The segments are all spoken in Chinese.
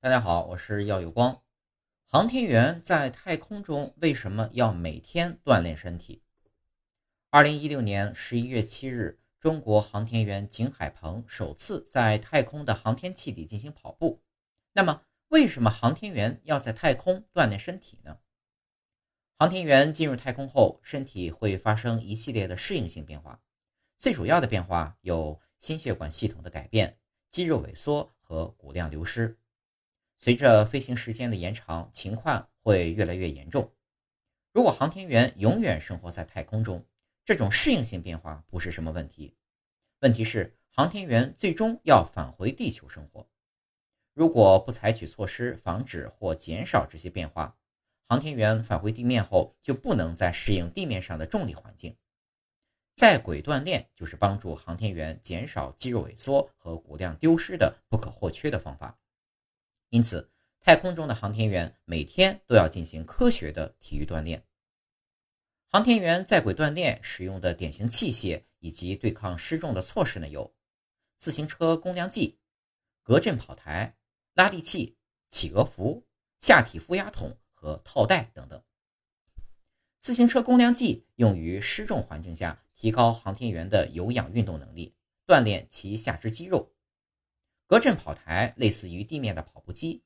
大家好，我是耀有光。航天员在太空中为什么要每天锻炼身体？二零一六年十一月七日，中国航天员景海鹏首次在太空的航天器里进行跑步。那么，为什么航天员要在太空锻炼身体呢？航天员进入太空后，身体会发生一系列的适应性变化，最主要的变化有心血管系统的改变、肌肉萎缩和骨量流失。随着飞行时间的延长，情况会越来越严重。如果航天员永远生活在太空中，这种适应性变化不是什么问题。问题是，航天员最终要返回地球生活。如果不采取措施防止或减少这些变化，航天员返回地面后就不能再适应地面上的重力环境。在轨锻炼就是帮助航天员减少肌肉萎缩和骨量丢失的不可或缺的方法。因此，太空中的航天员每天都要进行科学的体育锻炼。航天员在轨锻炼使用的典型器械以及对抗失重的措施呢，有自行车公量计、隔震跑台、拉力器、企鹅服、下体负压筒和套带等等。自行车公量计用于失重环境下提高航天员的有氧运动能力，锻炼其下肢肌肉。隔震跑台类似于地面的跑步机，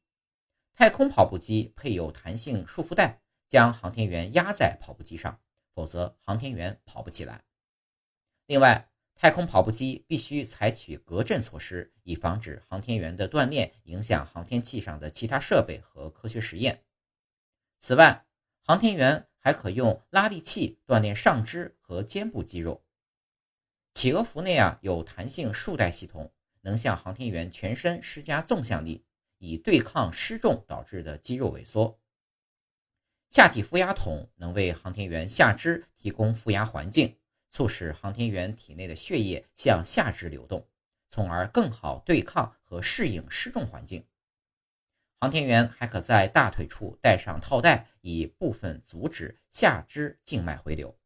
太空跑步机配有弹性束缚带，将航天员压在跑步机上，否则航天员跑不起来。另外，太空跑步机必须采取隔震措施，以防止航天员的锻炼影响航天器上的其他设备和科学实验。此外，航天员还可用拉力器锻炼上肢和肩部肌肉。企鹅服内啊有弹性束带系统。能向航天员全身施加纵向力，以对抗失重导致的肌肉萎缩。下体负压筒能为航天员下肢提供负压环境，促使航天员体内的血液向下肢流动，从而更好对抗和适应失重环境。航天员还可在大腿处戴上套带，以部分阻止下肢静脉回流。